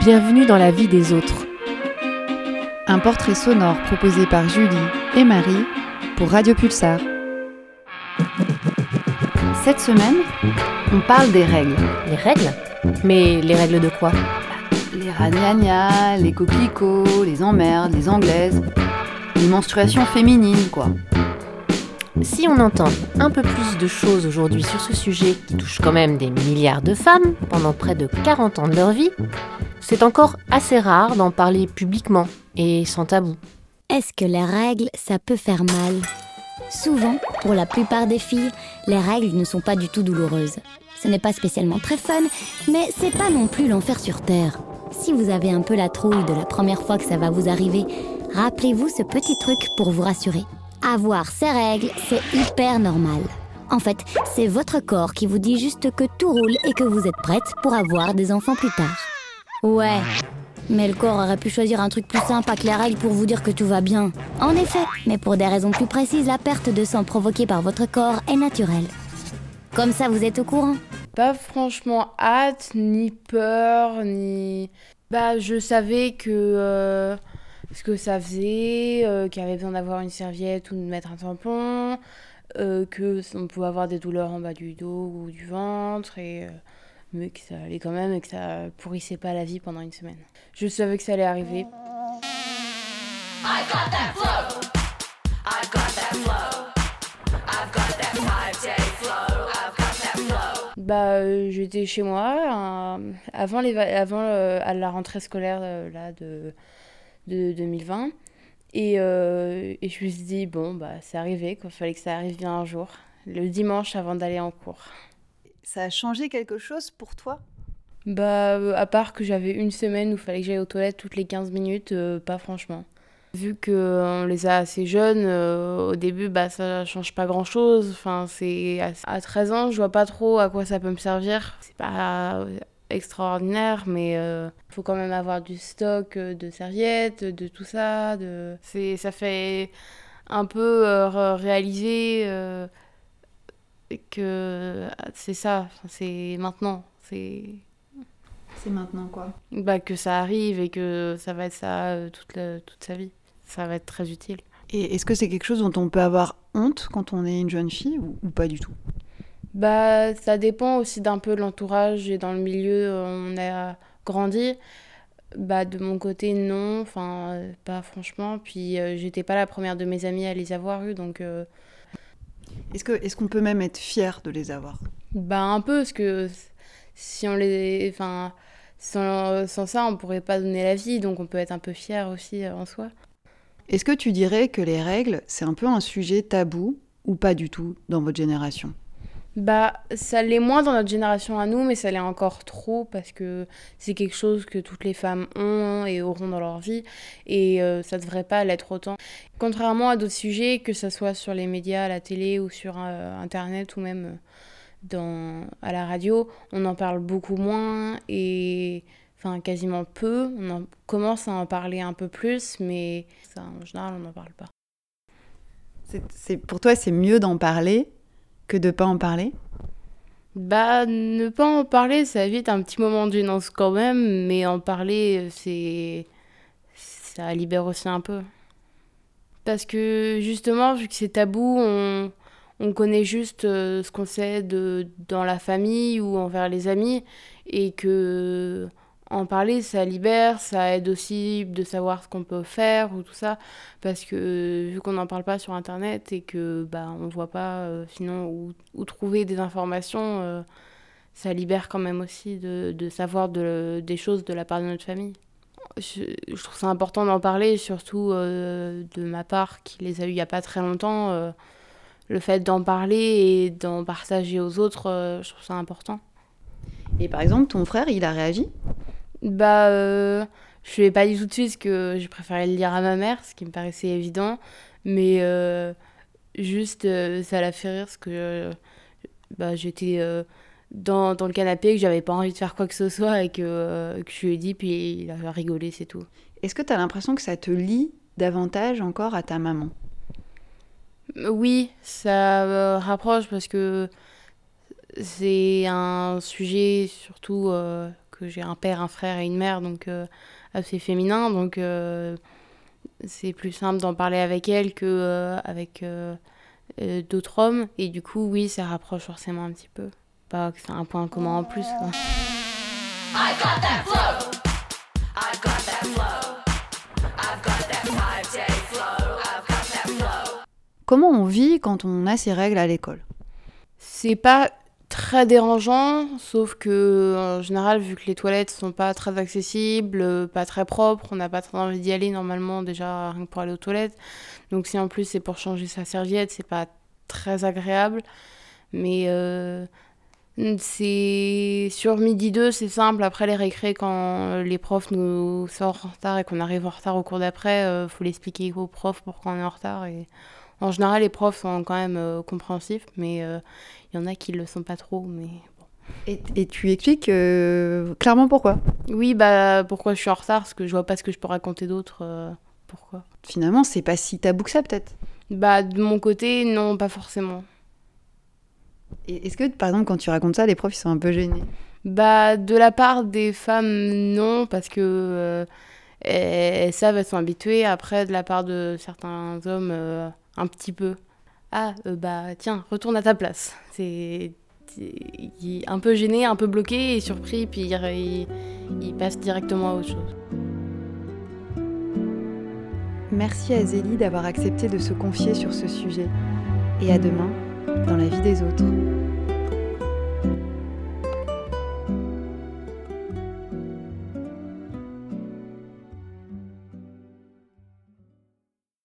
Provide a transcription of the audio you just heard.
Bienvenue dans la vie des autres. Un portrait sonore proposé par Julie et Marie pour Radio Pulsar. Cette semaine, on parle des règles. Les règles? Mais les règles de quoi? Les ragnagnas, les coquelicots, les emmerdes, les anglaises. Les menstruations féminines, quoi. Si on entend un peu plus de choses aujourd'hui sur ce sujet qui touche quand même des milliards de femmes pendant près de 40 ans de leur vie, c'est encore assez rare d'en parler publiquement et sans tabou. Est-ce que les règles, ça peut faire mal? Souvent, pour la plupart des filles, les règles ne sont pas du tout douloureuses. Ce n'est pas spécialement très fun, mais c'est pas non plus l'enfer sur Terre. Si vous avez un peu la trouille de la première fois que ça va vous arriver, rappelez-vous ce petit truc pour vous rassurer. Avoir ces règles, c'est hyper normal. En fait, c'est votre corps qui vous dit juste que tout roule et que vous êtes prête pour avoir des enfants plus tard. Ouais, mais le corps aurait pu choisir un truc plus sympa que les règles pour vous dire que tout va bien. En effet, mais pour des raisons plus précises, la perte de sang provoquée par votre corps est naturelle. Comme ça, vous êtes au courant Pas franchement hâte, ni peur, ni... Bah, je savais que... euh, ce que ça faisait, euh, qu'il y avait besoin d'avoir une serviette ou de mettre un tampon, euh, que on pouvait avoir des douleurs en bas du dos ou du ventre, et, mais que ça allait quand même et que ça pourrissait pas la vie pendant une semaine. Je savais que ça allait arriver. Bah, euh, j'étais chez moi euh, avant, les, va- avant euh, à la rentrée scolaire là, de, de 2020. Et, et je me suis dit, bon, bah, c'est arrivé, qu'il fallait que ça arrive bien un jour, le dimanche avant d'aller en cours. Ça a changé quelque chose pour toi? Bah, euh, à part que j'avais une semaine où il fallait que j'aille aux toilettes toutes les 15 minutes, euh, pas franchement. Vu qu'on les a assez jeunes, euh, au début, bah, ça change pas grand chose. Enfin, c'est à, à 13 ans, je vois pas trop à quoi ça peut me servir. C'est pas euh, extraordinaire, mais il faut quand même avoir du stock euh, de serviettes, de tout ça. De... Ça fait un peu euh, réaliser euh, que c'est ça, c'est maintenant. C'est C'est maintenant quoi bah, que ça arrive et que ça va être ça euh, toute, la- toute sa vie. Ça va être très utile. Et est-ce que c'est quelque chose dont on peut avoir honte quand on est une jeune fille ou, ou pas du tout? Bah, ça dépend aussi d'un peu de l'entourage et dans le milieu où on a grandi. Bah, de mon côté, non, enfin, euh, pas franchement. Puis, euh, j'étais pas la première de mes amies à les avoir eues, donc, euh, Est-ce qu'on peut même être fier de les avoir? Bah, un peu, parce que si on les. Enfin, sans, sans ça, on pourrait pas donner la vie, donc on peut être un peu fier aussi euh, en soi. Est-ce que tu dirais que les règles, c'est un peu un sujet tabou ou pas du tout dans votre génération? Bah, ça l'est moins dans notre génération à nous, mais ça l'est encore trop parce que c'est quelque chose que toutes les femmes ont et auront dans leur vie et euh, ça devrait pas l'être autant. Contrairement à d'autres sujets, que ce soit sur les médias, à la télé ou sur euh, internet ou même euh, dans, à la radio, on en parle beaucoup moins et enfin quasiment peu. On en commence à en parler un peu plus, mais ça, en général, on n'en parle pas. C'est- Pour toi, c'est mieux d'en parler que de pas en parler? Bah, ne pas en parler, ça évite un petit moment de gênance quand même, mais en parler, c'est. Ça libère aussi un peu. Parce que justement, vu que c'est tabou, on, on connaît juste euh, ce qu'on sait de, dans la famille ou envers les amis, et que en parler, ça libère, ça aide aussi de savoir ce qu'on peut faire ou tout ça, parce que vu qu'on n'en parle pas sur Internet et que bah, on voit pas euh, sinon où, où trouver des informations, euh, ça libère quand même aussi de, de savoir de- des choses de la part de notre famille. Je, je trouve ça important d'en parler, surtout euh, de ma part qui les a eu il y a pas très longtemps. euh, le fait d'en parler et d'en partager aux autres, euh, je trouve ça important. Et par exemple, ton frère, il a réagi? Bah, je ne l'ai pas dit tout de suite parce que j'ai préféré le dire à ma mère, ce qui me paraissait évident. Mais juste, ça l'a fait rire parce que bah, j'étais dans, dans le canapé, que j'avais pas envie de faire quoi que ce soit et que, euh, que je lui ai dit, puis il a rigolé, c'est tout. Est-ce que tu as l'impression que ça te lie davantage encore à ta maman? Oui, ça me rapproche parce que c'est un sujet surtout euh, que que j'ai un père, un frère et une mère, donc assez féminin, donc c'est plus simple d'en parler avec elle que avec d'autres hommes, et du coup, oui, ça rapproche forcément un petit peu. Pas que c'est un point commun en plus. Quoi. Comment on vit quand on a ces règles à l'école? C'est pas très dérangeant, sauf que en général, vu que les toilettes sont pas très accessibles, pas très propres, on n'a pas très envie d'y aller normalement déjà rien que pour aller aux toilettes. Donc si en plus c'est pour changer sa serviette, c'est pas très agréable. Mais euh, c'est sur midi 2, c'est simple. Après les récrés, quand les profs nous sortent en retard et qu'on arrive en retard au cours d'après, il euh, faut l'expliquer aux profs pourquoi on est en retard. Et en général, les profs sont quand même euh, compréhensifs, mais il euh, y en a qui ne le sont pas trop. Mais et, tu expliques euh, clairement pourquoi? Oui, bah pourquoi je suis en retard, parce que je vois pas ce que je peux raconter d'autre. pourquoi Finalement, c'est pas si tabou que ça, peut-être? Bah, de mon côté, non, pas forcément. Et est-ce que, par exemple, quand tu racontes ça, les profs, ils sont un peu gênés? Bah, de la part des femmes, non, parce que elles savent, elles sont habituées. Après, de la part de certains hommes, un petit peu. Ah, euh, bah tiens, retourne à ta place. C'est un peu gêné, un peu bloqué et surpris, puis il, il, passe directement à autre chose. Merci à Zélie d'avoir accepté de se confier sur ce sujet. Et à demain, dans la vie des autres.